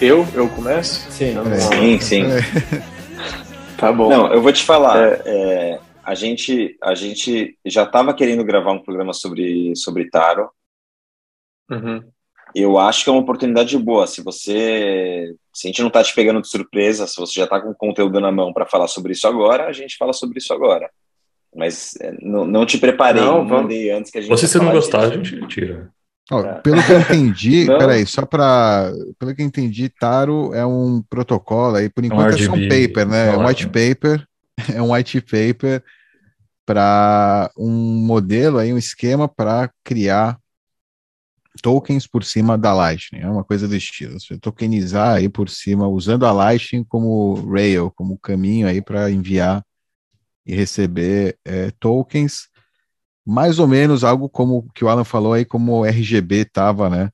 Eu? Eu começo? Sim. Sim, sim. Tá bom. Não, eu vou te falar. É, a, gente, a gente já estava querendo gravar um programa sobre, sobre Taro. Uhum. Eu acho que é uma oportunidade boa. Se você. Se a gente não está te pegando de surpresa, se você já está com conteúdo na mão para falar sobre isso agora, a gente fala sobre isso agora. Mas é, não, não te preparei, Não, não vamos- mandei antes que a gente. Você, se não falar gostar, a disso. gente tira. É. Pelo que eu entendi, peraí, só para. Pelo que eu entendi, Taro é um protocolo aí, por enquanto é só um paper, né? É um é. white paper, é um white paper para um modelo aí, um esquema para criar tokens por cima da Lightning, é uma coisa do estilo. Você tokenizar aí por cima, usando a Lightning como rail, como caminho aí para enviar e receber é, tokens mais ou menos algo como o que o Alan falou aí, como o RGB estava, né?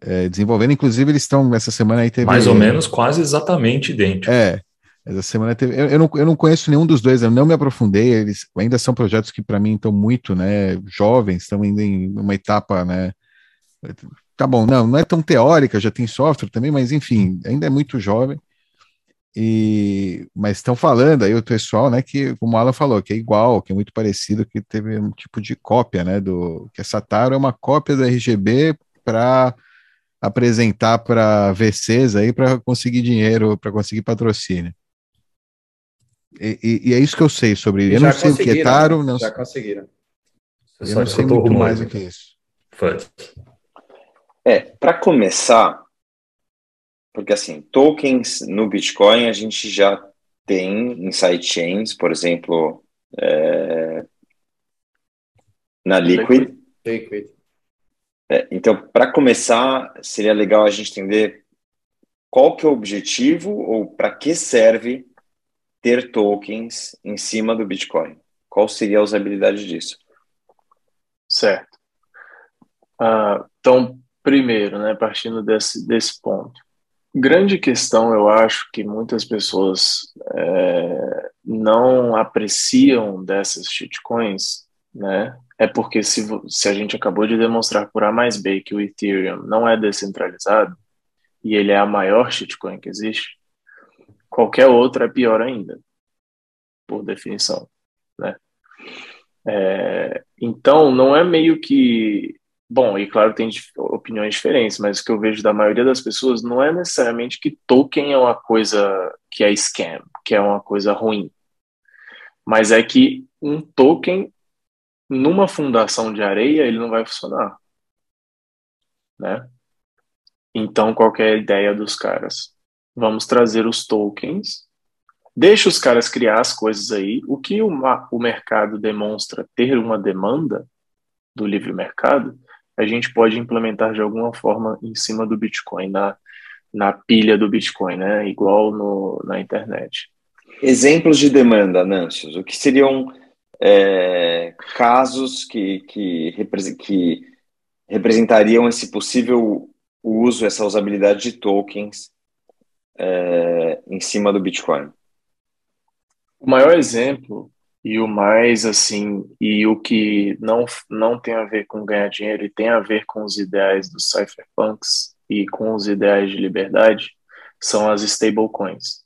é, desenvolvendo. Inclusive, eles estão, essa semana aí teve. Mais ou menos, quase exatamente idêntico. É, essa semana teve. Eu, eu, não, eu não conheço nenhum dos dois, eu não me aprofundei. Eles ainda são projetos que, para mim, estão muito, né? Jovens, estão ainda em uma etapa, né? Tá bom, não, não é tão teórica, já tem software também, mas enfim, ainda é muito jovem. E, mas estão falando aí o pessoal, né, que como o Alan falou, que é igual, que é muito parecido, que teve um tipo de cópia, né, do que essa Taro é uma cópia do RGB para apresentar para VCs aí para conseguir dinheiro, para conseguir patrocínio. E, e- e é isso que eu sei sobre ele. Eu Já não sei o que é conseguiram, Taro, né? não, Já conseguiram. eu Só não sei muito mais do que isso. Fud. É, para começar, porque assim, tokens no Bitcoin a gente já tem em sidechains, por exemplo, é, na Liquid. Liquid. É, então, para começar, seria legal a gente entender qual que é o objetivo ou para que serve ter tokens em cima do Bitcoin. Qual seria a usabilidade disso? Certo. Ah, então, primeiro, né, partindo desse, desse ponto. Grande questão, eu acho que muitas pessoas é, não apreciam dessas shitcoins, né? É porque se, se a gente acabou de demonstrar por A mais B que o Ethereum não é descentralizado e ele é a maior shitcoin que existe, qualquer outra é pior ainda, por definição, né? É, então, não é meio que. Bom, e claro, tem opiniões diferentes, mas o que eu vejo da maioria das pessoas não é necessariamente que token é uma coisa que é scam, que é uma coisa ruim. Mas é que um token, numa fundação de areia, ele não vai funcionar. Né? Então, qual é a ideia dos caras? Vamos trazer os tokens Deixa os caras criar as coisas aí. O que o, o mercado demonstra ter uma demanda do livre mercado, a gente pode implementar de alguma forma em cima do Bitcoin, na, na pilha do Bitcoin, né? Igual no, na internet. Exemplos de demanda, Nancios. O que seriam é, casos que, que, que representariam esse possível uso, essa usabilidade de tokens é, em cima do Bitcoin? O maior exemplo e o mais assim, e o que não, não tem a ver com ganhar dinheiro e tem a ver com os ideais dos cypherpunks e com os ideais de liberdade são as stablecoins.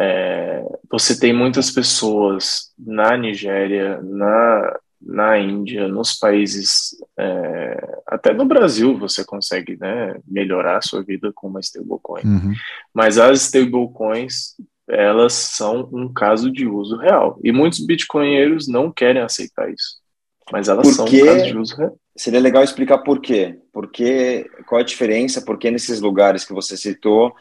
É, você tem muitas pessoas na Nigéria, na, na Índia, nos países, é, até no Brasil você consegue né, melhorar a sua vida com uma stablecoin. Uhum. Mas as stablecoins, elas são um caso de uso real. E muitos bitcoinheiros não querem aceitar isso. Mas elas Por são um caso de uso real. Seria legal explicar por quê. Por quê qual a diferença? Por que nesses lugares que você citou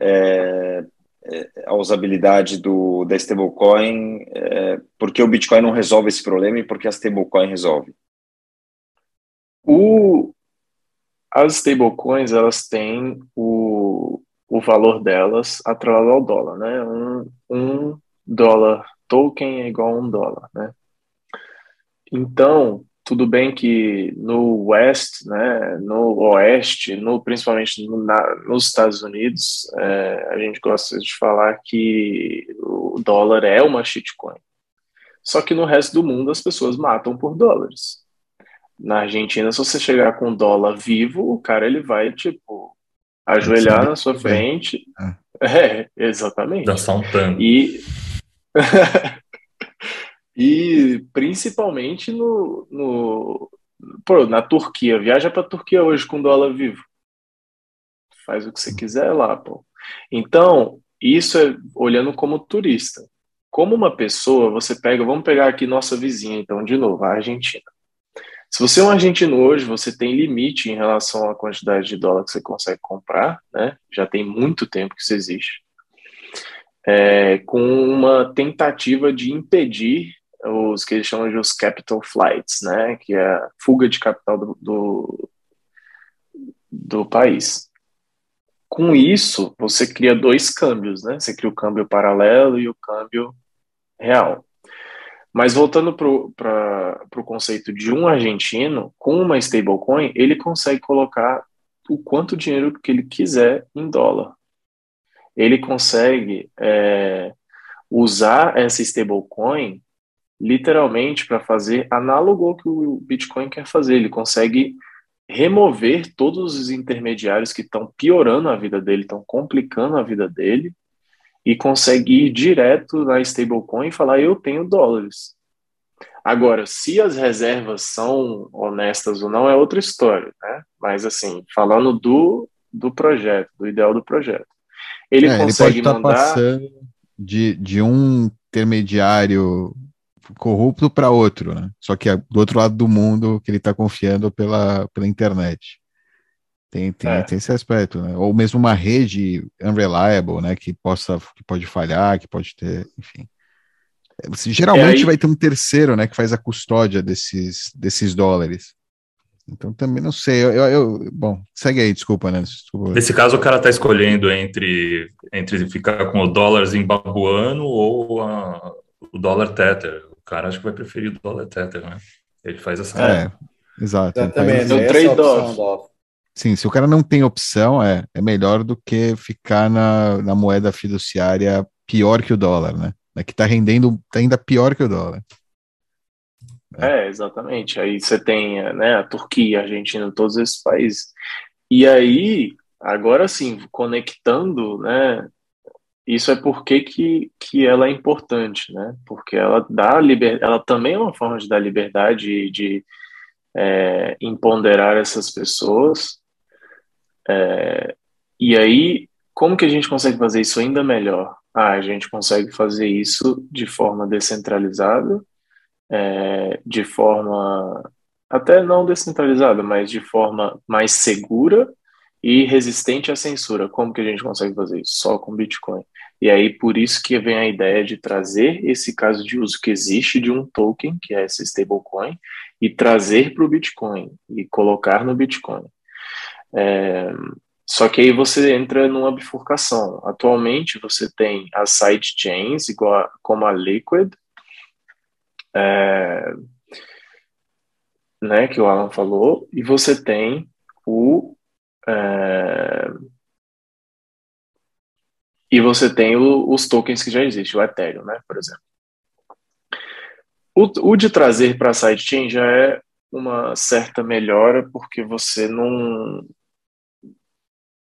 é, é, a usabilidade do, da stablecoin, é, por que o Bitcoin não resolve esse problema e por que a stablecoin resolve? O, as stablecoins, elas têm o, o valor delas atrelado ao dólar, né? Um, um dólar token é igual a um dólar, né? Então, tudo bem que no West, né, no Oeste, no, principalmente no, na, nos Estados Unidos, é, a gente gosta de falar que o dólar é uma shitcoin. Só que no resto do mundo as pessoas matam por dólares. Na Argentina, se você chegar com dólar vivo, o cara ele vai tipo ajoelhar na sua frente. É, exatamente. Um tango. E, e principalmente no, no pô, na Turquia. Viaja para a Turquia hoje com dólar vivo. Faz o que você quiser lá, pô. Então, isso é olhando como turista. Como uma pessoa, você pega, vamos pegar aqui nossa vizinha, então, de novo, a Argentina. Se você é um argentino hoje, você tem limite em relação à quantidade de dólar que você consegue comprar, né? Já tem muito tempo que isso existe. É, com uma tentativa de impedir os que eles chamam de os capital flights, né? Que é a fuga de capital do, do, do país. Com isso, você cria dois câmbios, né? Você cria o câmbio paralelo e o câmbio real. Mas voltando para o conceito de um argentino, com uma stablecoin, ele consegue colocar o quanto dinheiro que ele quiser em dólar. Ele consegue é, usar essa stablecoin literalmente para fazer análogo ao que o Bitcoin quer fazer. Ele consegue remover todos os intermediários que estão piorando a vida dele, estão complicando a vida dele, e consegue ir direto na stablecoin e falar: eu tenho dólares. Agora, se as reservas são honestas ou não é outra história, né? Mas assim, falando do, do projeto, do ideal do projeto. Ele é, consegue ele pode mandar passando de, de um intermediário corrupto para outro, né? Só que é do outro lado do mundo que ele está confiando pela, pela internet. Tem, tem, é. tem esse aspecto, né? Ou mesmo uma rede unreliable, né? Que possa, que pode falhar, que pode ter, enfim. É, geralmente aí... vai ter um terceiro, né? Que faz a custódia desses, desses dólares. Então também não sei. Eu, eu, eu bom, segue aí, desculpa, né? Desculpa. Nesse caso, o cara está escolhendo entre, entre ficar com o dólar zimbabuano ou a, o dólar tether. O cara acho que vai preferir o dólar tether, né? Ele faz essa. É, exato. Exatamente. É o trade-off. Sim, se o cara não tem opção, é, é melhor do que ficar na, na moeda fiduciária pior que o dólar, né? É que está rendendo tá ainda pior que o dólar. É, exatamente. Aí você tem né, a Turquia, a Argentina, todos esses países. E aí, agora sim, conectando, né? Isso é porque que, que ela é importante, né? Porque ela dá liber... ela também é uma forma de dar liberdade e de é, empoderar essas pessoas é, e aí, como que a gente consegue fazer isso ainda melhor? Ah, a gente consegue fazer isso de forma descentralizada, é, de forma até não descentralizada, mas de forma mais segura e resistente à censura. Como que a gente consegue fazer isso? Só com Bitcoin. E aí, por isso que vem a ideia de trazer esse caso de uso que existe de um token, que é essa stablecoin, e trazer para o Bitcoin e colocar no Bitcoin. É, só que aí você entra numa bifurcação. Atualmente você tem as sidechains, igual como a Liquid, é, né, que o Alan falou, e você tem o é, e você tem o, os tokens que já existem, o Ethereum, né, por exemplo. O, o de trazer para a sidechain já é uma certa melhora, porque você não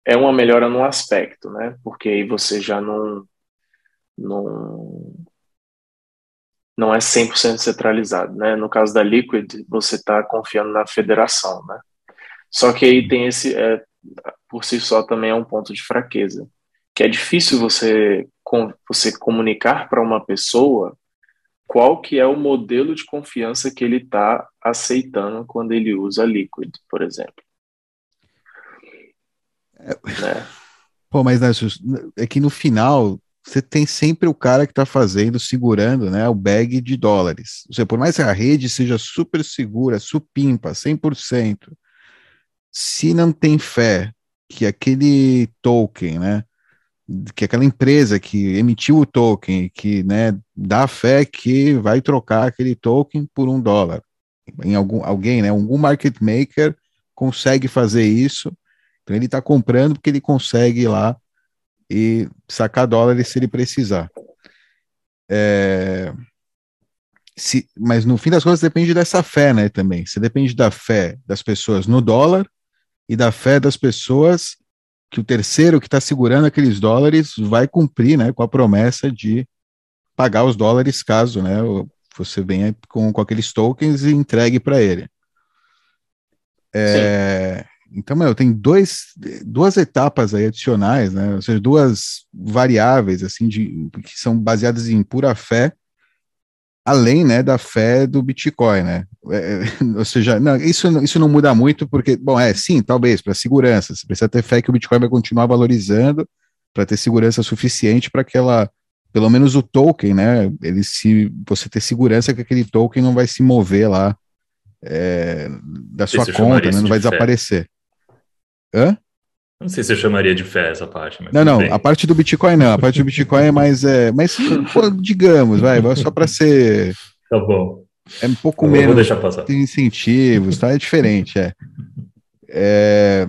é uma melhora num aspecto, né? Porque aí você já não não não é 100% centralizado, né? No caso da Liquid, você está confiando na federação, né? Só que aí tem esse, é, por si só também é um ponto de fraqueza, que é difícil você com, você comunicar para uma pessoa qual que é o modelo de confiança que ele está aceitando quando ele usa Liquid, por exemplo. É. Pô, mas né, é que no final você tem sempre o cara que está fazendo, segurando né, o bag de dólares. Ou seja, por mais que a rede seja super segura, supimpa, 100%, se não tem fé que aquele token, né, que aquela empresa que emitiu o token, que né, dá fé que vai trocar aquele token por um dólar, em algum alguém, né, algum market maker consegue fazer isso então ele está comprando porque ele consegue ir lá e sacar dólares se ele precisar. É, se, mas no fim das contas depende dessa fé, né? Também. Você depende da fé das pessoas no dólar e da fé das pessoas que o terceiro que está segurando aqueles dólares vai cumprir, né, com a promessa de pagar os dólares caso, né, você venha com, com aqueles tokens e entregue para ele. É, então, meu, tem dois, duas etapas aí adicionais, né? Ou seja, duas variáveis assim de que são baseadas em pura fé, além, né, da fé do Bitcoin, né? É, é ou seja, não, isso, isso não muda muito porque, bom, é sim, talvez para segurança, você precisa ter fé que o Bitcoin vai continuar valorizando para ter segurança suficiente para que ela, pelo menos o token, né? Ele se você ter segurança que aquele token não vai se mover lá é, da sua conta, né? não vai desaparecer. Hã? Não sei se eu chamaria de fé essa parte. não, não, bem. a parte do Bitcoin não. A parte do Bitcoin é mais. É, mas, pô, digamos, vai, só para ser. Tá bom. É um pouco eu menos. Vou deixar passar. Tem incentivos, tá? É diferente, é. é.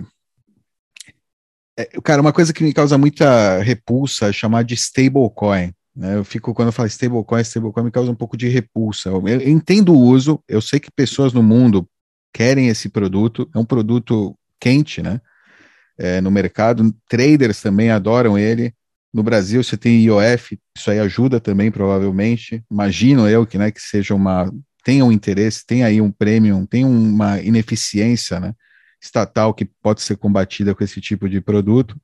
É, cara, uma coisa que me causa muita repulsa é chamar de stablecoin. Né? Eu fico, quando eu falo stablecoin, stablecoin me causa um pouco de repulsa. Eu, eu entendo o uso, eu sei que pessoas no mundo querem esse produto, é um produto quente, né? É, no mercado, traders também adoram ele. No Brasil você tem IOF, isso aí ajuda também, provavelmente. Imagino eu que, né, que seja uma tenha um interesse, tem aí um premium, tem uma ineficiência, né, estatal que pode ser combatida com esse tipo de produto,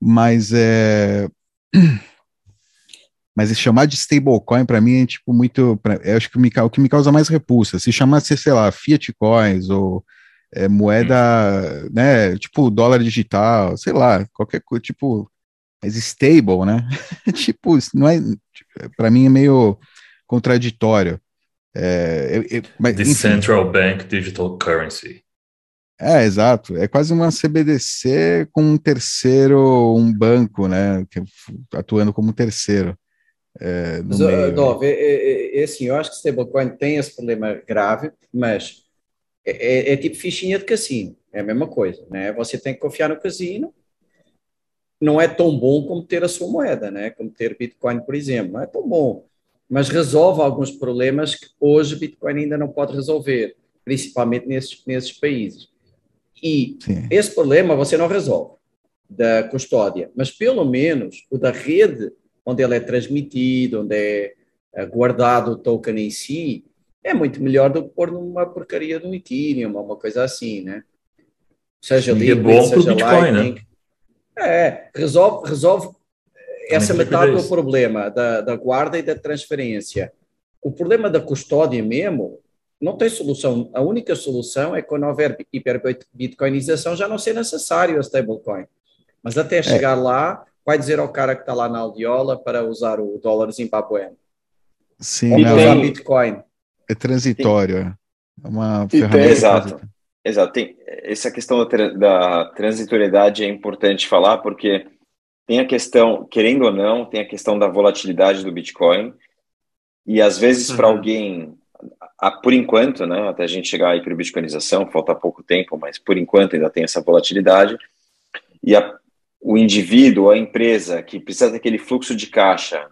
mas é mas chamar de stablecoin para mim é tipo muito, pra, eu acho que me, o que me causa mais repulsa. Se chamasse, sei lá, fiat coins ou é, moeda, né, tipo dólar digital, sei lá, qualquer coisa, tipo, mas stable, né? tipo, não é, para mim é meio contraditório. É, eu, eu, mas, The Central Bank Digital Currency. É, exato. É quase uma CBDC com um terceiro, um banco, né? Atuando como terceiro. É, mas, meio... Dov, é, é, é, assim, eu acho que stablecoin tem esse problema grave, mas é, é, é, tipo fichinha de cassino, é a mesma coisa, né? Você tem que confiar no casino, não é tão bom como ter a sua moeda, né? Como ter Bitcoin, por exemplo, não é tão bom, mas resolve alguns problemas que hoje Bitcoin ainda não pode resolver, principalmente nesses, nesses países. E Sim. esse problema você não resolve da custódia, mas pelo menos o da rede onde ele é transmitido, onde é, é guardado o token em si, é muito melhor do que pôr numa porcaria do Ethereum, uma coisa assim, né? Seja Sim, é bom seja Bitcoin, né? Lightning. Né? É, resolve, resolve essa metade do problema da, da guarda e da transferência. O problema da custódia mesmo não tem solução. A única solução é quando houver hiperbitcoinização já não ser necessário a stablecoin. Mas até é. chegar é. lá, vai dizer ao cara que está lá na aldeola para usar o dólar zimbabueno. Sim, Ou usar Bitcoin é transitório, é uma ferramenta. Exato, exato. Tem, essa questão da, da transitoriedade é importante falar, porque tem a questão, querendo ou não, tem a questão da volatilidade do Bitcoin, e às vezes uhum. para alguém, a, por enquanto, né, até a gente chegar à hiperbitcoinização, falta pouco tempo, mas por enquanto ainda tem essa volatilidade, e a, o indivíduo, a empresa que precisa daquele fluxo de caixa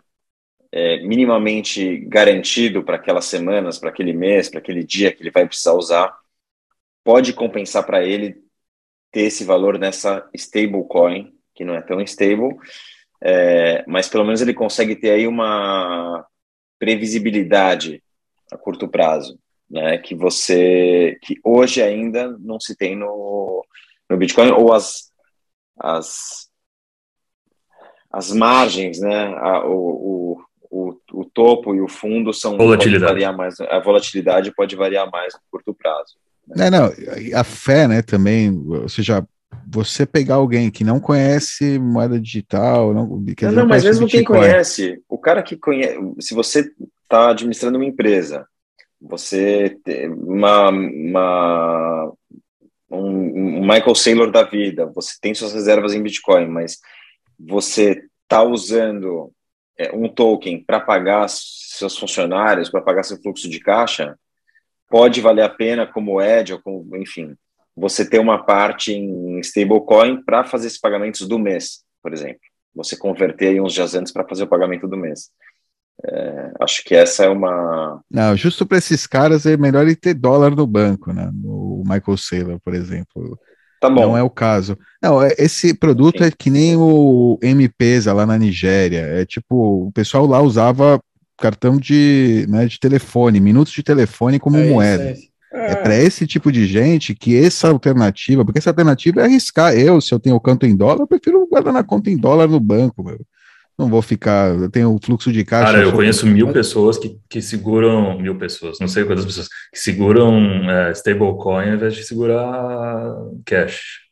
é, minimamente garantido para aquelas semanas, para aquele mês, para aquele dia que ele vai precisar usar, pode compensar para ele ter esse valor nessa stablecoin, que não é tão stable, é, mas pelo menos ele consegue ter aí uma previsibilidade a curto prazo, né, que você, que hoje ainda não se tem no, no Bitcoin, ou as, as, as margens, né, a, o, o o, o topo e o fundo são volatilidade. variar mais, a volatilidade pode variar mais no curto prazo. Né? Não, não, a fé, né, também, ou seja, você pegar alguém que não conhece moeda digital, não, não, dizer, não mas mesmo quem conhece, o cara que conhece, se você está administrando uma empresa, você tem uma, uma um, Michael Saylor da vida, você tem suas reservas em Bitcoin, mas você está usando é, um token para pagar seus funcionários, para pagar seu fluxo de caixa, pode valer a pena como edge, ou como, enfim, você ter uma parte em stablecoin para fazer esses pagamentos do mês, por exemplo. Você converter aí uns dias antes para fazer o pagamento do mês. É, acho que essa é uma. Não, justo para esses caras é melhor ele ter dólar no banco, né? No Michael Saylor, por exemplo. Tá não é o caso. Não, é, esse produto Sim. é que nem o M-Pesa lá na Nigéria. É tipo, o pessoal lá usava cartão de, né, de telefone, minutos de telefone como é moeda. Isso, é, é para esse tipo de gente que essa alternativa, porque essa alternativa é arriscar. Eu, se eu tenho o canto em dólar, eu prefiro guardar na conta em dólar no banco. Meu. Não vou ficar, eu tenho o fluxo de caixa. Cara, eu conheço mil pessoas que, que seguram, mil pessoas, não sei quantas pessoas, que seguram é, stablecoin ao invés de segurar cash.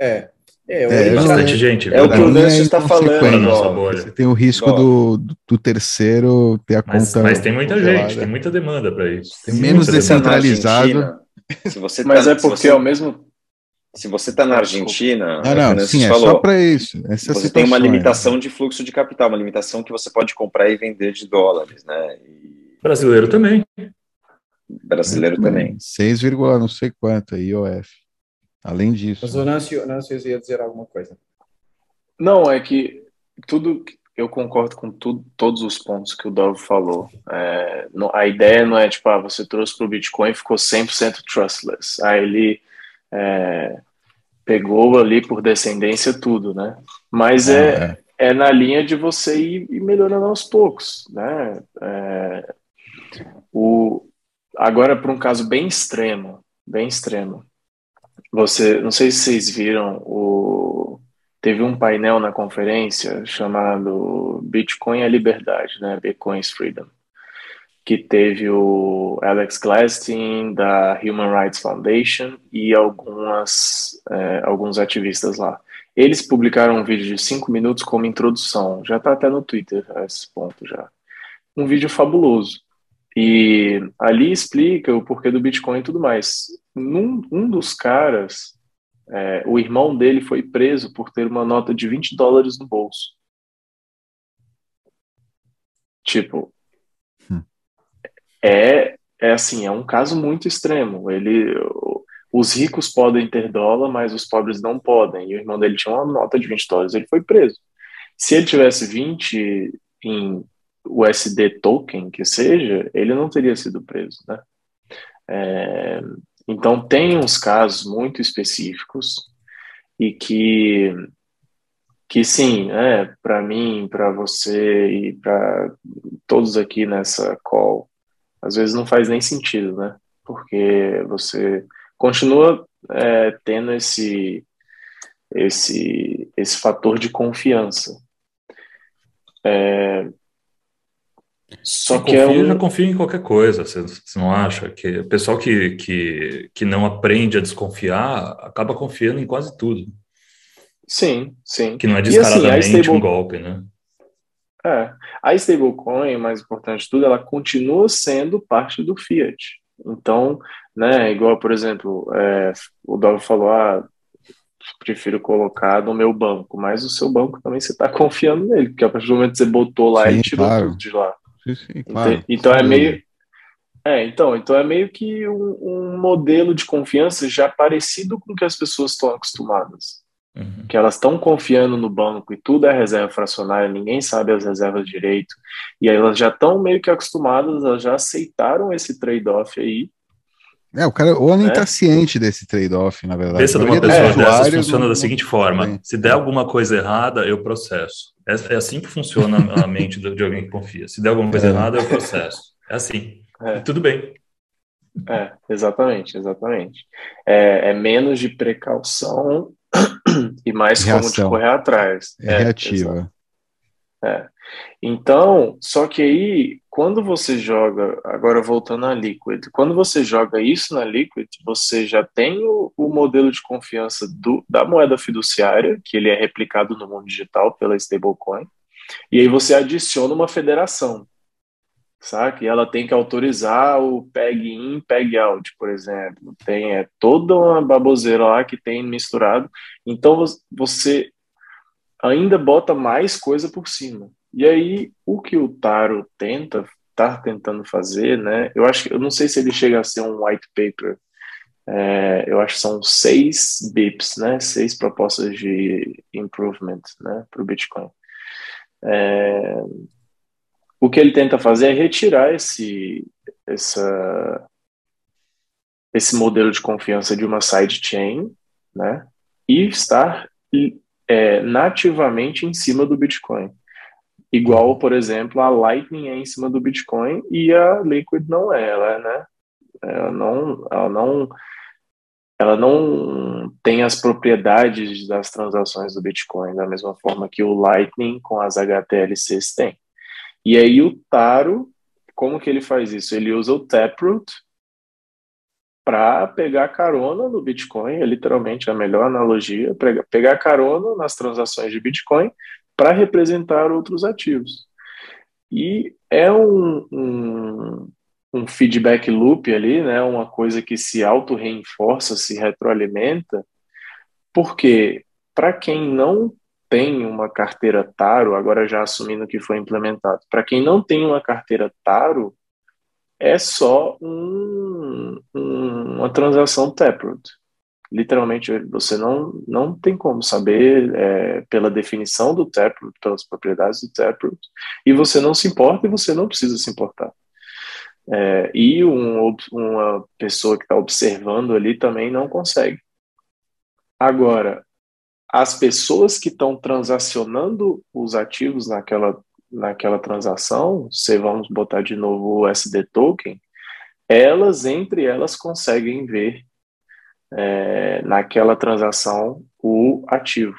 É, é, é bastante gente. É o que o Nancy está falando. Você tem o risco do, do terceiro ter a mas, conta. Mas tem muita congelada. gente, tem muita demanda para isso. Tem menos descentralizado. Se você mas tá, é porque você, ao mesmo se você está na Argentina, não, não, sim, é falou, só para isso. Essa você tem uma limitação de fluxo de capital, uma limitação que você pode comprar e vender de dólares, né? E... Brasileiro também. Brasileiro é, também. 6, não sei quanto, IOF. Além disso. Mas o Nancy, Nancy ia dizer alguma coisa. Não, é que tudo. Eu concordo com tudo, todos os pontos que o Dove falou. É, a ideia não é tipo, ah, você trouxe para o Bitcoin e ficou 100% trustless. Aí ele é, pegou ali por descendência tudo, né? Mas é, é, é na linha de você ir, ir melhorando aos poucos, né? É, o, agora, para um caso bem extremo, bem extremo, você, não sei se vocês viram, o, teve um painel na conferência chamado Bitcoin é Liberdade, né? Bitcoin's Freedom, que teve o Alex Gladstein da Human Rights Foundation e algumas, é, alguns ativistas lá. Eles publicaram um vídeo de cinco minutos como introdução, já está até no Twitter a esse ponto já. Um vídeo fabuloso. E ali explica o porquê do Bitcoin e tudo mais. Num, um dos caras, é, o irmão dele foi preso por ter uma nota de 20 dólares no bolso. Tipo. É, é assim, é um caso muito extremo. Ele, os ricos podem ter dólar, mas os pobres não podem. E o irmão dele tinha uma nota de 20 dólares, ele foi preso. Se ele tivesse 20 em USD token que seja, ele não teria sido preso, né? É, então tem uns casos muito específicos e que que sim, é para mim, para você e para todos aqui nessa call, às vezes não faz nem sentido, né? Porque você continua é, tendo esse esse esse fator de confiança. É, só que é confia, é um... já confia em qualquer coisa, você, você, não acha? Que o pessoal que, que, que não aprende a desconfiar acaba confiando em quase tudo. Sim, sim. Que não é descaradamente assim, stable... um golpe, né? É. A stablecoin, mais importante de tudo, ela continua sendo parte do fiat. Então, né, igual, por exemplo, é, o Dove falou, ah, prefiro colocar no meu banco, mas o seu banco também você está confiando nele, porque a partir do momento que você botou lá, Sim, e tirou claro. tudo de lá. Sim, claro. Então é meio. É, então, então é meio que um, um, modelo de confiança já parecido com o que as pessoas estão acostumadas. Uhum. Que elas estão confiando no banco e tudo é reserva fracionária, ninguém sabe as reservas direito. E aí elas já estão meio que acostumadas, elas já aceitaram esse trade-off aí. É, o cara ou nem está é. ciente desse trade-off, na verdade. Pensa de uma pessoa é, dessas funciona não, da seguinte forma: se der alguma coisa errada, eu processo. É, é assim que funciona a mente de alguém que confia. Se der alguma coisa é. errada, eu processo. É assim. É. Tudo bem. É, exatamente, exatamente. É, é menos de precaução e mais Reação. como de correr atrás. É, reativa. É. Então, só que aí, quando você joga, agora voltando à Liquid, quando você joga isso na Liquid, você já tem o, o modelo de confiança do, da moeda fiduciária, que ele é replicado no mundo digital pela stablecoin, e aí você adiciona uma federação, sabe? E ela tem que autorizar o PEG in, PEG out, por exemplo. Tem é, toda uma baboseira lá que tem misturado. Então você ainda bota mais coisa por cima. E aí, o que o Taro tenta, tá tentando fazer, né? Eu acho que eu não sei se ele chega a ser um white paper. É, eu acho que são seis bips, né? Seis propostas de improvement, né? Para o Bitcoin. É, o que ele tenta fazer é retirar esse, essa, esse modelo de confiança de uma sidechain né? E estar é, nativamente em cima do Bitcoin. Igual, por exemplo, a Lightning é em cima do Bitcoin e a Liquid não é, ela, né? Ela não, ela não, ela não tem as propriedades das transações do Bitcoin da mesma forma que o Lightning com as HTLCs tem. E aí o Taro, como que ele faz isso? Ele usa o Taproot para pegar carona no Bitcoin, é literalmente a melhor analogia, pegar carona nas transações de Bitcoin para representar outros ativos. E é um, um, um, feedback loop ali, né, uma coisa que se auto-reenforça, se retroalimenta, porque para quem não tem uma carteira Taro, agora já assumindo que foi implementado, para quem não tem uma carteira Taro, é só um, um, uma transação Taproot. Literalmente, você não, não tem como saber é, pela definição do Taproot, pelas propriedades do Taproot, e você não se importa e você não precisa se importar. É, e um, uma pessoa que está observando ali também não consegue. Agora, as pessoas que estão transacionando os ativos naquela naquela transação, se vamos botar de novo o SD token, elas entre elas conseguem ver é, naquela transação o ativo.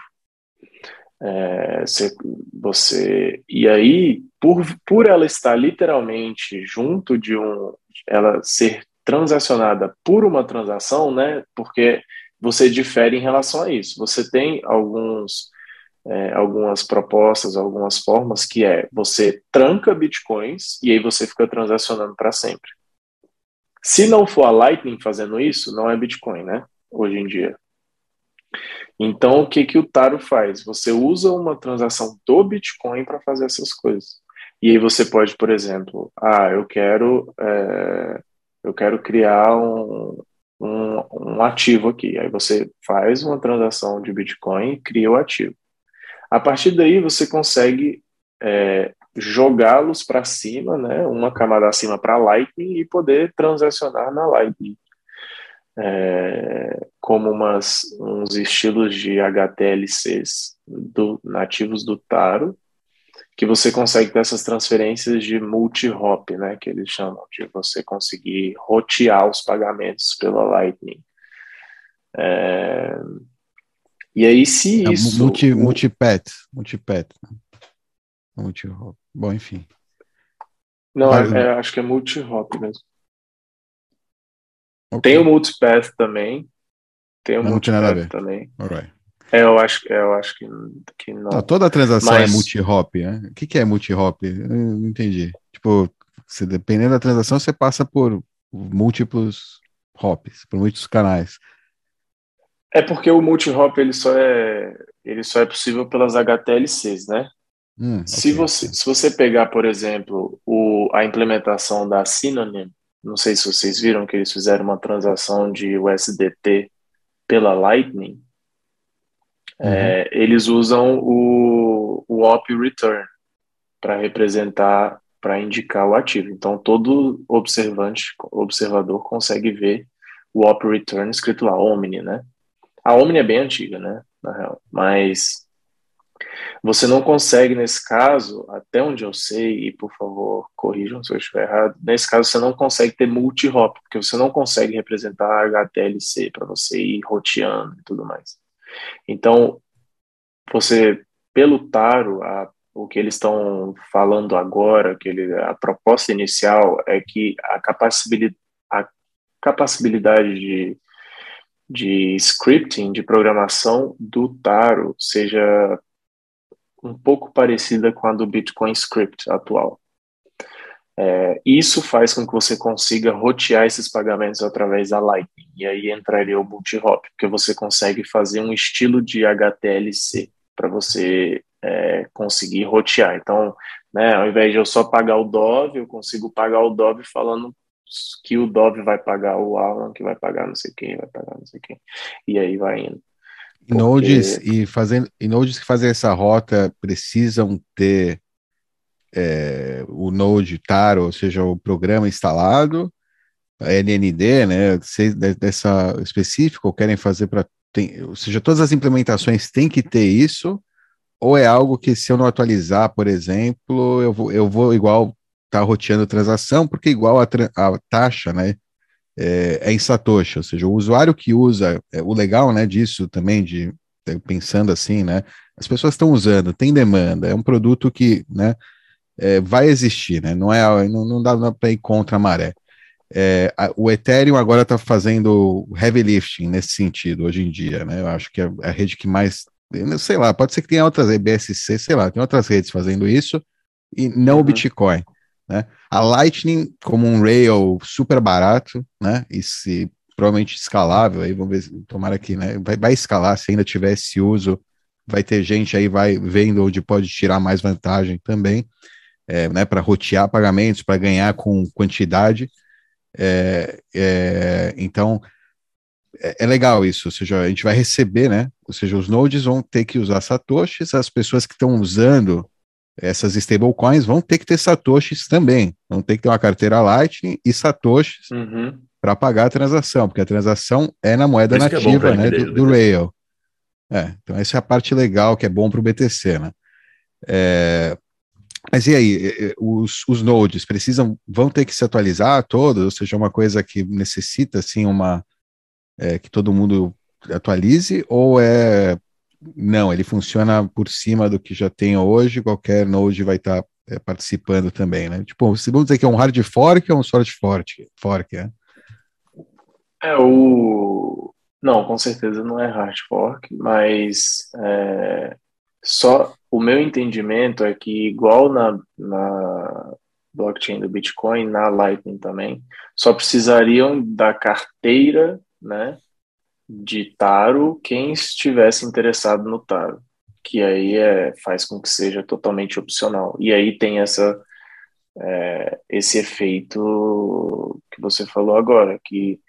É, você, você, e aí, por, por ela estar literalmente junto de um, ela ser transacionada por uma transação, né? Porque você difere em relação a isso. Você tem alguns é, algumas propostas, algumas formas, que é você tranca bitcoins e aí você fica transacionando para sempre. Se não for a Lightning fazendo isso, não é Bitcoin, né? Hoje em dia. Então, o que, que o Taro faz? Você usa uma transação do Bitcoin para fazer essas coisas. E aí você pode, por exemplo, ah, eu quero, é, eu quero criar um, um, um ativo aqui. Aí você faz uma transação de Bitcoin e cria o ativo. A partir daí você consegue é, jogá-los para cima, né, uma camada acima para Lightning e poder transacionar na Lightning. É, como umas, uns estilos de HTLCs do, nativos do Taro, que você consegue ter essas transferências de multi-hop, né, que eles chamam, de você conseguir rotear os pagamentos pela Lightning. É, e aí, se é, isso. Multi, multipet. Multipet. Né? Multi-hop. Bom, enfim. Não, é, é, acho que é multi-hop mesmo. Okay. Tem o multipath também. Tem o multipath também. Alright. É, eu acho, eu acho que, que não. não. Toda transação é Mas... é multi-hop, né? O que, que é multi-hop? não entendi. Tipo, se, dependendo da transação, você passa por múltiplos hops, por muitos canais. É porque o multi-hop ele só é ele só é possível pelas HTLCs, né? Hum, se, você, se você pegar, por exemplo, o, a implementação da Synonym, não sei se vocês viram que eles fizeram uma transação de USDT pela Lightning, uhum. é, eles usam o, o OP Return para representar, para indicar o ativo. Então, todo observante, observador consegue ver o OP Return escrito lá, Omni, né? A Omni é bem antiga, né? Na real. Mas você não consegue, nesse caso, até onde eu sei, e por favor, corrijam se eu estiver errado, nesse caso você não consegue ter multi-hop, porque você não consegue representar HTLC para você ir roteando e tudo mais. Então, você, pelo Taro, a, o que eles estão falando agora, que ele, a proposta inicial é que a capacidade, a capacidade de de scripting, de programação do Taro seja um pouco parecida com a do Bitcoin Script atual. É, isso faz com que você consiga rotear esses pagamentos através da Lightning, e aí entraria o multi-hop, porque você consegue fazer um estilo de HTLC para você é, conseguir rotear. Então, né, ao invés de eu só pagar o Dove, eu consigo pagar o Dove falando que o Dove vai pagar o Alan, que vai pagar não sei quem, vai pagar não sei quem. E aí vai indo. Porque... Nodes e fazendo e nodes que fazem essa rota precisam ter é, o Node Taro, ou seja, o programa instalado, a NND, né? Dessa específico, ou querem fazer para ou seja, todas as implementações têm que ter isso, ou é algo que se eu não atualizar, por exemplo, eu vou, eu vou igual estar tá roteando transação, porque igual a, a taxa, né, é, é, em Satoshi, ou seja, o usuário que usa, é, o legal, né, disso também, de pensando assim, né, as pessoas estão usando, tem demanda, é um produto que, né, é, vai existir, né, não é, não, não dá para ir contra a maré. É, a, o Ethereum agora está fazendo heavy lifting nesse sentido hoje em dia, né? Eu acho que é a rede que mais, sei lá, pode ser que tenha outras BSC, sei lá, tem outras redes fazendo isso e não uhum. o Bitcoin, né? A Lightning como um rail super barato, né? E se provavelmente escalável, aí vamos ver, tomara que, né? Vai, vai escalar se ainda tiver esse uso, vai ter gente aí vai vendo onde pode tirar mais vantagem também, é, né? Para rotear pagamentos, para ganhar com quantidade. É, é, então, é, é, legal isso, ou seja, a gente vai receber, né? Ou seja, os nodes vão ter que usar satoshis, as pessoas que estão usando essas stablecoins vão ter que ter satoshis também, vão ter que ter uma carteira Lightning e satoshis uhum. para pagar a transação, porque a transação é na moeda isso é nativa, é né, do, do Rail. É, então essa é a parte legal que é bom para o BTC, né? É, mas e aí, os, os nodes precisam, vão ter que se atualizar todos, ou seja, uma coisa que necessita, assim, uma, é, que todo mundo atualize, ou é, não, ele funciona por cima do que já tem hoje, qualquer node vai estar tá, é, participando também, né? Tipo, vamos dizer que é um hard fork ou um soft fork, fork é? É o... Não, com certeza não é hard fork, mas é, só o meu entendimento é que, igual na, na blockchain do Bitcoin, na Lightning também, só precisariam da carteira né, de Taro quem estivesse interessado no Taro, que aí é, faz com que seja totalmente opcional. E aí tem essa, é, esse efeito que você falou agora, que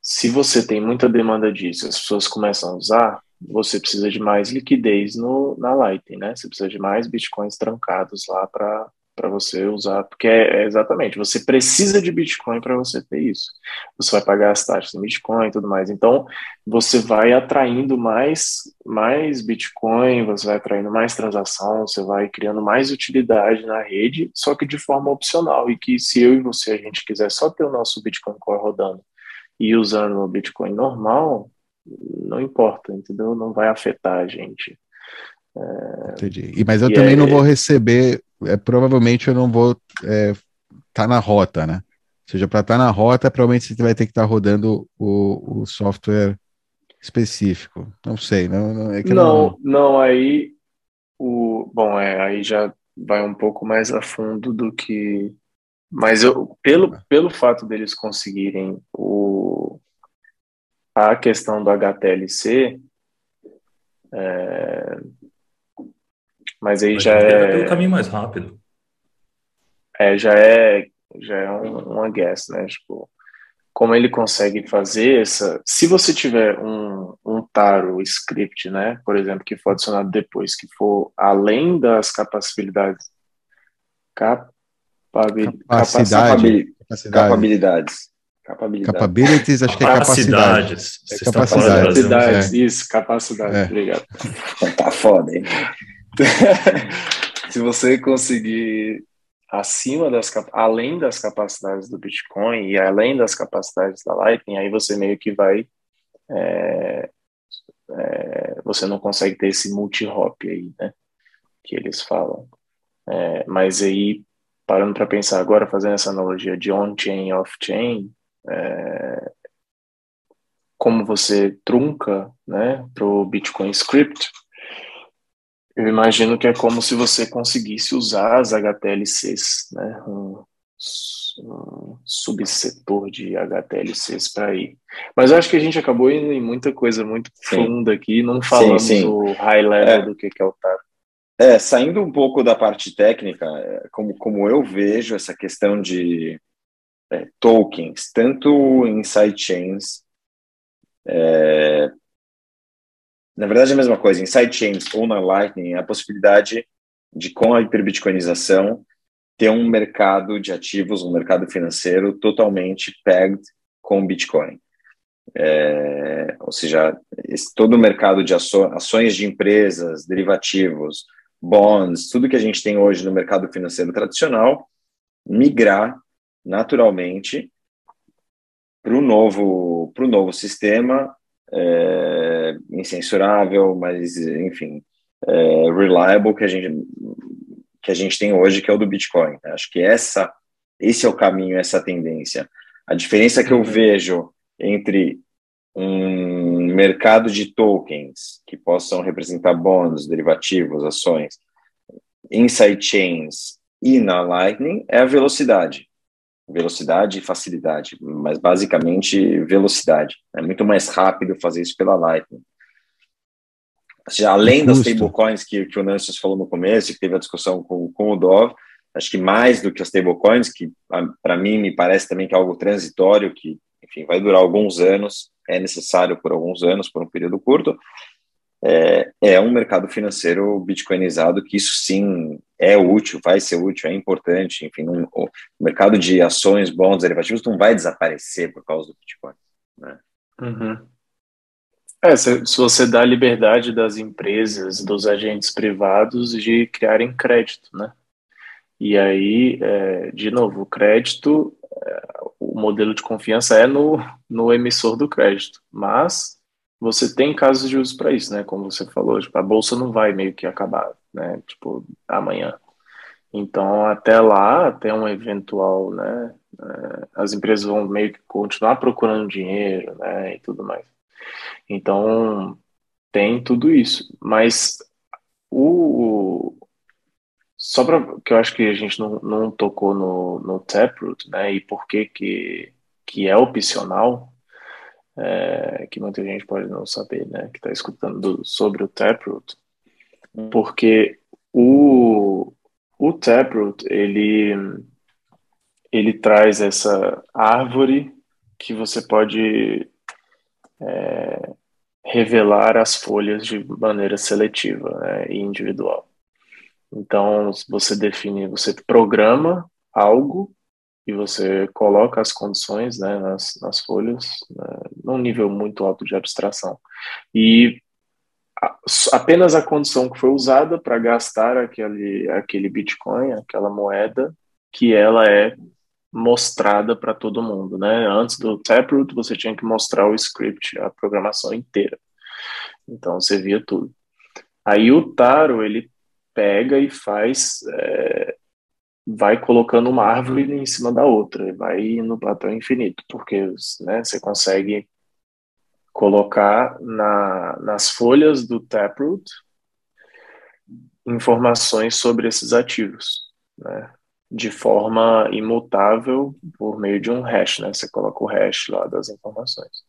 se você tem muita demanda disso, as pessoas começam a usar, você precisa de mais liquidez no, na Lightning, né? Você precisa de mais bitcoins trancados lá para para você usar, porque é, é, exatamente, você precisa de Bitcoin para você ter isso. Você vai pagar as taxas em Bitcoin e tudo mais. Então, você vai atraindo mais, mais Bitcoin, você vai atraindo mais transação, você vai criando mais utilidade na rede, só que de forma opcional. E que se eu e você a gente quiser só ter o nosso Bitcoin Core rodando e usando o Bitcoin normal, não importa, entendeu? Não vai afetar a gente. É... Entendi. E, mas eu também é... não vou receber, é, provavelmente eu não vou estar é, tá na rota, né? Ou seja, para estar tá na rota, provavelmente você vai ter que estar tá rodando o, o software específico. Não sei, não, não é que não, não, não, aí o bom é aí já vai um pouco mais a fundo do que, mas eu pelo pelo fato deles conseguirem o a questão do HTLC, é... mas aí mas já é... o caminho mais rápido. É, já é, já é um, uma guess, né? Tipo, como ele consegue fazer essa... Se você tiver um, um taro script, né? Por exemplo, que for adicionado depois, que for além das capacidades... Capabil... Capacidade. Capacidade. Capabilidades Capabilidades. Capabilities, acho que é capacidade. É capacidades. Capacidades, isso, capacidade, é. obrigado. tá foda, hein? Se você conseguir acima das além das capacidades do Bitcoin e além das capacidades da Lightning, aí você meio que vai é, é, você não consegue ter esse multi-hop aí, né? Que eles falam. É, mas aí, parando para pensar agora, fazendo essa analogia de on-chain e off-chain, é, como você trunca né, para o Bitcoin Script, eu imagino que é como se você conseguisse usar as HTLCs, né, um, um subsetor de HTLCs para ir. Mas eu acho que a gente acabou indo em muita coisa muito funda aqui, não falamos sim, sim. o high level é. do que é o TAR. É, saindo um pouco da parte técnica, é, como, como eu vejo essa questão de é, tokens, tanto em sidechains, é, na verdade é a mesma coisa, em sidechains ou na Lightning, a possibilidade de, com a hiperbitcoinização, ter um mercado de ativos, um mercado financeiro totalmente pegged com Bitcoin. é, ou seja, esse, todo o mercado de ações de empresas, derivativos, bonds, tudo que a gente tem hoje no mercado financeiro tradicional, migrar naturalmente para o novo, novo sistema, é, incensurável, mas, enfim, é, reliable que a, gente, que a gente tem hoje, que é o do Bitcoin. Acho que essa, esse é o caminho, essa tendência. A diferença que eu uhum. vejo entre um mercado de tokens que possam representar bônus, derivativos, ações, em sidechains e na Lightning é a velocidade. Velocidade e facilidade, mas basicamente velocidade. É muito mais rápido fazer isso pela Lightning. Seja, além das stablecoins que, que o Nancy falou no começo, que teve a discussão com, com o Dov, acho que mais do que as stablecoins, que para mim me parece também que é algo transitório, que enfim, vai durar alguns anos, é necessário por alguns anos, por um período curto, é, é, um mercado financeiro bitcoinizado que isso sim é útil, vai ser útil, é importante, enfim, um, o mercado de ações, bons, derivativos não vai desaparecer por causa do Bitcoin, né? Uhum. É, se, se, você dá liberdade das empresas, dos agentes privados de criarem crédito, né? E aí, é, de novo, o crédito o modelo de confiança é no, no emissor do crédito, mas você tem casos de uso para isso, né? Como você falou, tipo, a bolsa não vai meio que acabar, né? Tipo, amanhã. Então, até lá, até um eventual, né? É, as empresas vão meio que continuar procurando dinheiro, né? E tudo mais. Então, tem tudo isso. Mas o, só para que eu acho que a gente não, não tocou no, no Taproot, né? E por que que, que é opcional, é, que muita gente pode não saber, né? Que está escutando do, sobre o Taproot, porque o, o Taproot, ele, ele traz essa árvore que você pode é, revelar as folhas de maneira seletiva né, e individual. Então, você define, você programa algo e você coloca as condições né, nas, nas folhas, né, num nível muito alto de abstração. E a, apenas a condição que foi usada para gastar aquele, aquele Bitcoin, aquela moeda, que ela é mostrada para todo mundo, né? Antes do Taproot, você tinha que mostrar o script, a programação inteira. Então, você via tudo. Aí o Taro, ele pega e faz, é, vai colocando uma árvore em cima da outra, vai indo até infinito, porque né, você consegue colocar na, nas folhas do Taproot informações sobre esses ativos, né, de forma imutável por meio de um hash, né, você coloca o hash lá das informações.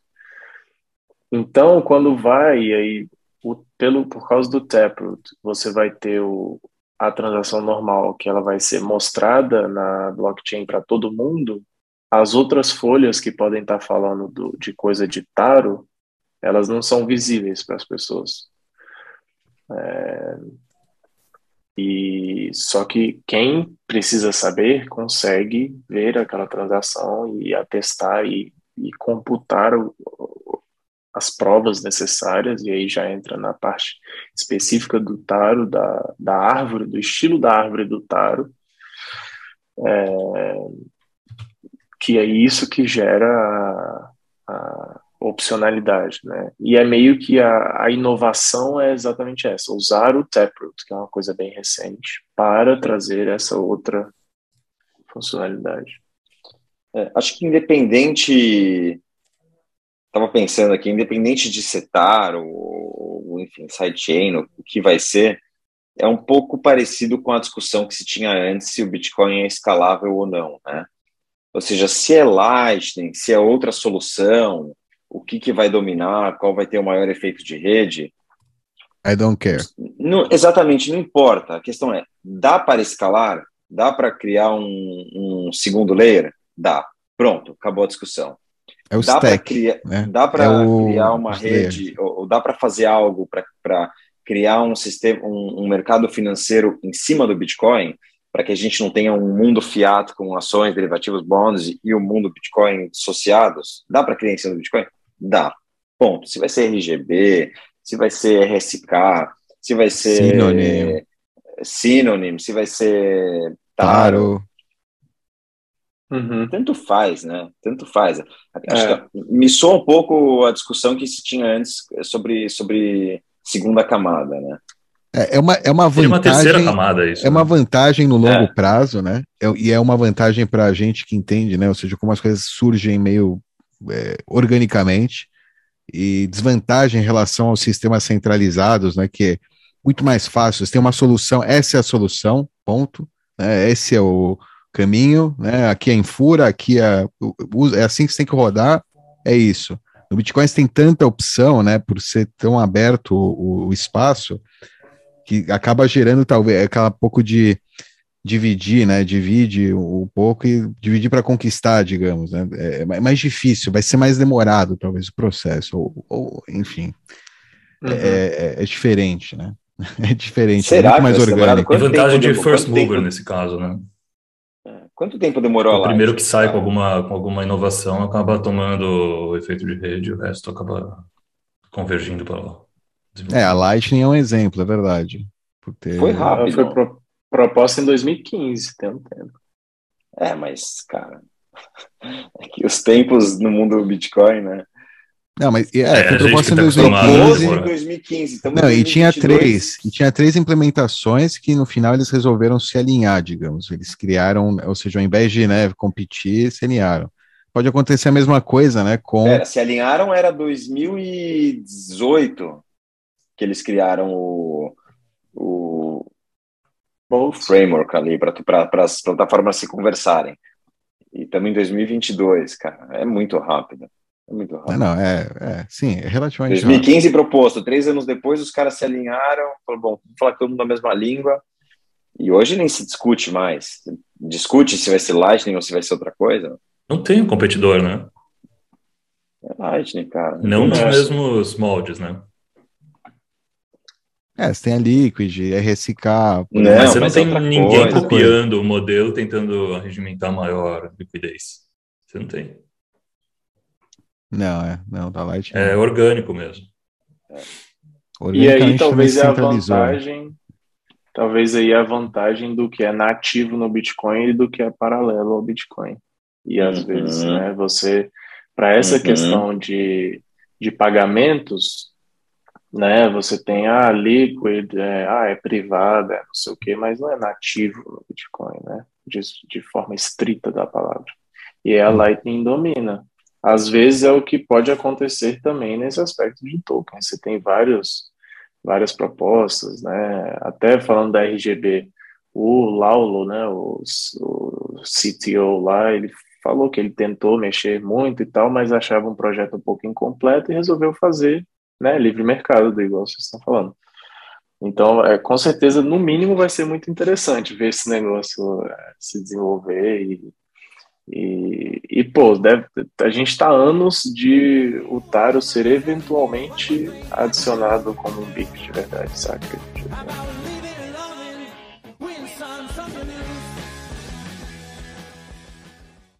Então, quando vai, aí o, pelo, por causa do Taproot, você vai ter o, a transação normal, que ela vai ser mostrada na blockchain para todo mundo, as outras folhas que podem estar tá falando do, de coisa de Taro, elas não são visíveis para as pessoas. É, e só que quem precisa saber consegue ver aquela transação e atestar e, e computar o, as provas necessárias, e aí já entra na parte específica do taro, da, da árvore, do estilo da árvore do taro, é, que é isso que gera a, a, opcionalidade, né? E é meio que a, a inovação é exatamente essa, usar o Taproot, que é uma coisa bem recente, para trazer essa outra funcionalidade. É, acho que independente estava pensando aqui, independente de setar ou, ou enfim, sidechain, o que vai ser, é um pouco parecido com a discussão que se tinha antes se o Bitcoin é escalável ou não, né? Ou seja, se é Lightning, se é outra solução, o que, que vai dominar, qual vai ter o maior efeito de rede. I don't care. Não, exatamente, não importa. A questão é, dá para escalar? Dá para criar um, um segundo layer? Dá. Pronto, acabou a discussão. É o dá stack. Criar, né? Dá para é criar uma rede, ou, ou, dá para fazer algo para criar um sistema, um, um, mercado financeiro em cima do Bitcoin, para que a gente não tenha um mundo fiat com ações, derivativos, bonds e o mundo Bitcoin associados? Dá para criar em cima do Bitcoin? dá. Ponto. Se vai ser RGB, se vai ser RSK, se vai ser Synonym, Synonym se vai ser Taro. Uhum. Tanto faz, né? Tanto faz. É. Me soa um pouco a discussão que se tinha antes sobre, sobre segunda camada, né? É, é uma, é uma vantagem. uma terceira camada, isso. É né? uma vantagem no longo é. prazo, né? É, e é uma vantagem para a gente que entende, né? Ou seja, como as coisas surgem meio é, organicamente, e desvantagem em relação aos sistemas centralizados, né? Que é muito mais fácil. Você tem uma solução, essa é a solução, ponto. Né, esse é o caminho, né? Aqui é em fura, aqui é, é assim que você tem que rodar, é isso. No Bitcoin você tem tanta opção, né? Por ser tão aberto o, o espaço que acaba gerando talvez aquela pouco de dividir, né? Divide um pouco e dividir para conquistar, digamos, né? É, é mais difícil, vai ser mais demorado, talvez, o processo, ou, ou enfim. É, uhum. É, é, é, diferente, né? É diferente, Será é muito mais orgânico. Vantagem de first mover tempo... nesse caso, né? Quanto tempo demorou lá? O primeiro que sai com alguma, com alguma inovação acaba tomando o efeito de rede, o resto acaba convergindo para lá. É, a Lightning é um exemplo, é verdade. Ter... Foi rápido. Ela foi pro, proposta em 2015, tem um tempo. É, mas, cara, é que os tempos no mundo do Bitcoin, né? Não, mas é, é foi proposta em 2015. Tá 2015 não, e tinha três, e tinha três implementações que no final eles resolveram se alinhar, digamos. Eles criaram, ou seja, ao invés de né, competir, se alinharam. Pode acontecer a mesma coisa, né? Com. Pera, se alinharam era 2018 que eles criaram o, o, o framework ali para as plataformas se conversarem. E estamos em 2022, cara. É muito rápido. É muito rápido. Não, é, é sim, é relativamente 2015 rápido. proposto, três anos depois os caras se alinharam, falaram, bom, vamos falar todo mundo a mesma língua, e hoje nem se discute mais. Discute se vai ser Lightning ou se vai ser outra coisa. Não tem um competidor, né? É Lightning, cara. Não nos mesmos moldes, né? É, você tem a Liquid, RSK. Não, mas você não tem ninguém coisa. copiando o modelo tentando regimentar maior liquidez. Você não tem. Não, é. Não, da Light. É orgânico mesmo. É. E aí talvez é a vantagem. Talvez aí a vantagem do que é nativo no Bitcoin e do que é paralelo ao Bitcoin. E às uhum. vezes, né, você, para essa uhum. questão de, de pagamentos, né? Você tem a ah, Liquid, é, ah, é privada, é não sei o que, mas não é nativo no Bitcoin, né? De, de forma estrita da palavra. E a uhum. Lightning domina. Às vezes é o que pode acontecer também nesse aspecto de token. Você tem vários, várias propostas, né? Até falando da RGB, o Laulo, né? O, o CTO lá, ele falou que ele tentou mexer muito e tal, mas achava um projeto um pouco incompleto e resolveu fazer né, livre mercado, igual vocês estão falando. Então, é, com certeza, no mínimo, vai ser muito interessante ver esse negócio é, se desenvolver e, e, e pô, deve, a gente está anos de o Taro ser eventualmente adicionado como um BIC de verdade, saca?